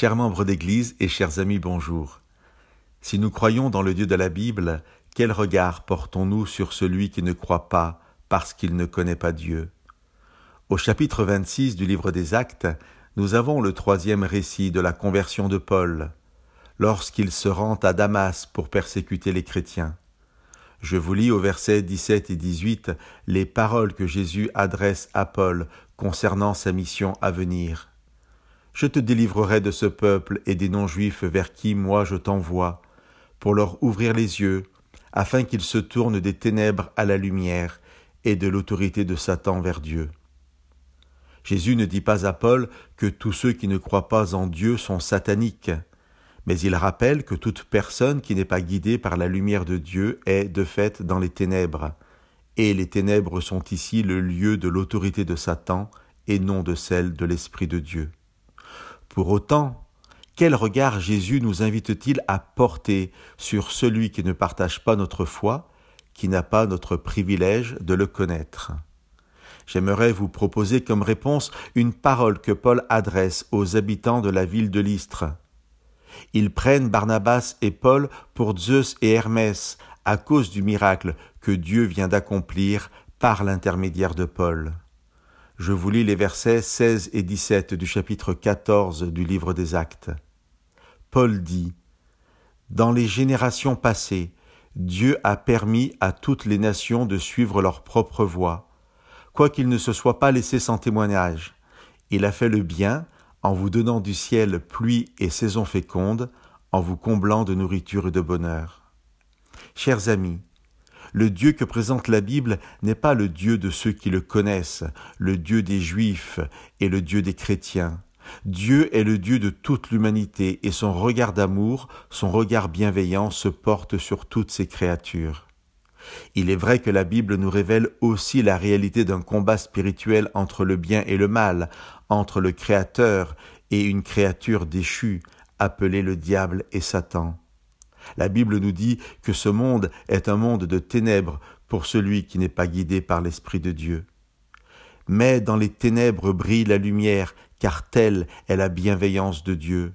Chers membres d'Église et chers amis, bonjour. Si nous croyons dans le Dieu de la Bible, quel regard portons-nous sur celui qui ne croit pas parce qu'il ne connaît pas Dieu? Au chapitre 26 du livre des Actes, nous avons le troisième récit de la conversion de Paul, lorsqu'il se rend à Damas pour persécuter les chrétiens. Je vous lis au verset 17 et 18 les paroles que Jésus adresse à Paul concernant sa mission à venir. Je te délivrerai de ce peuple et des non-juifs vers qui moi je t'envoie, pour leur ouvrir les yeux, afin qu'ils se tournent des ténèbres à la lumière et de l'autorité de Satan vers Dieu. Jésus ne dit pas à Paul que tous ceux qui ne croient pas en Dieu sont sataniques, mais il rappelle que toute personne qui n'est pas guidée par la lumière de Dieu est de fait dans les ténèbres, et les ténèbres sont ici le lieu de l'autorité de Satan et non de celle de l'Esprit de Dieu. Pour autant, quel regard Jésus nous invite-t-il à porter sur celui qui ne partage pas notre foi, qui n'a pas notre privilège de le connaître? J'aimerais vous proposer comme réponse une parole que Paul adresse aux habitants de la ville de Lystre. Ils prennent Barnabas et Paul pour Zeus et Hermès à cause du miracle que Dieu vient d'accomplir par l'intermédiaire de Paul. Je vous lis les versets 16 et 17 du chapitre 14 du livre des Actes. Paul dit Dans les générations passées, Dieu a permis à toutes les nations de suivre leur propre voie, quoiqu'il ne se soit pas laissé sans témoignage. Il a fait le bien en vous donnant du ciel pluie et saison féconde, en vous comblant de nourriture et de bonheur. Chers amis, le Dieu que présente la Bible n'est pas le Dieu de ceux qui le connaissent, le Dieu des Juifs et le Dieu des chrétiens. Dieu est le Dieu de toute l'humanité et son regard d'amour, son regard bienveillant se porte sur toutes ses créatures. Il est vrai que la Bible nous révèle aussi la réalité d'un combat spirituel entre le bien et le mal, entre le Créateur et une créature déchue, appelée le diable et Satan. La Bible nous dit que ce monde est un monde de ténèbres pour celui qui n'est pas guidé par l'Esprit de Dieu. Mais dans les ténèbres brille la lumière, car telle est la bienveillance de Dieu.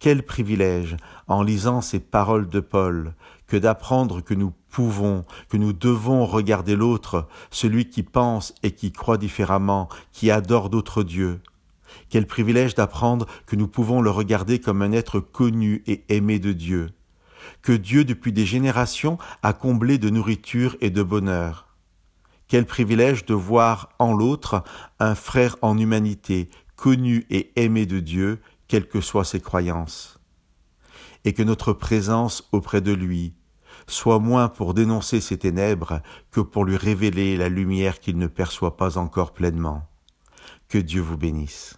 Quel privilège, en lisant ces paroles de Paul, que d'apprendre que nous pouvons, que nous devons regarder l'autre, celui qui pense et qui croit différemment, qui adore d'autres dieux. Quel privilège d'apprendre que nous pouvons le regarder comme un être connu et aimé de Dieu, que Dieu depuis des générations a comblé de nourriture et de bonheur. Quel privilège de voir en l'autre un frère en humanité, connu et aimé de Dieu, quelles que soient ses croyances. Et que notre présence auprès de lui soit moins pour dénoncer ses ténèbres que pour lui révéler la lumière qu'il ne perçoit pas encore pleinement. Que Dieu vous bénisse.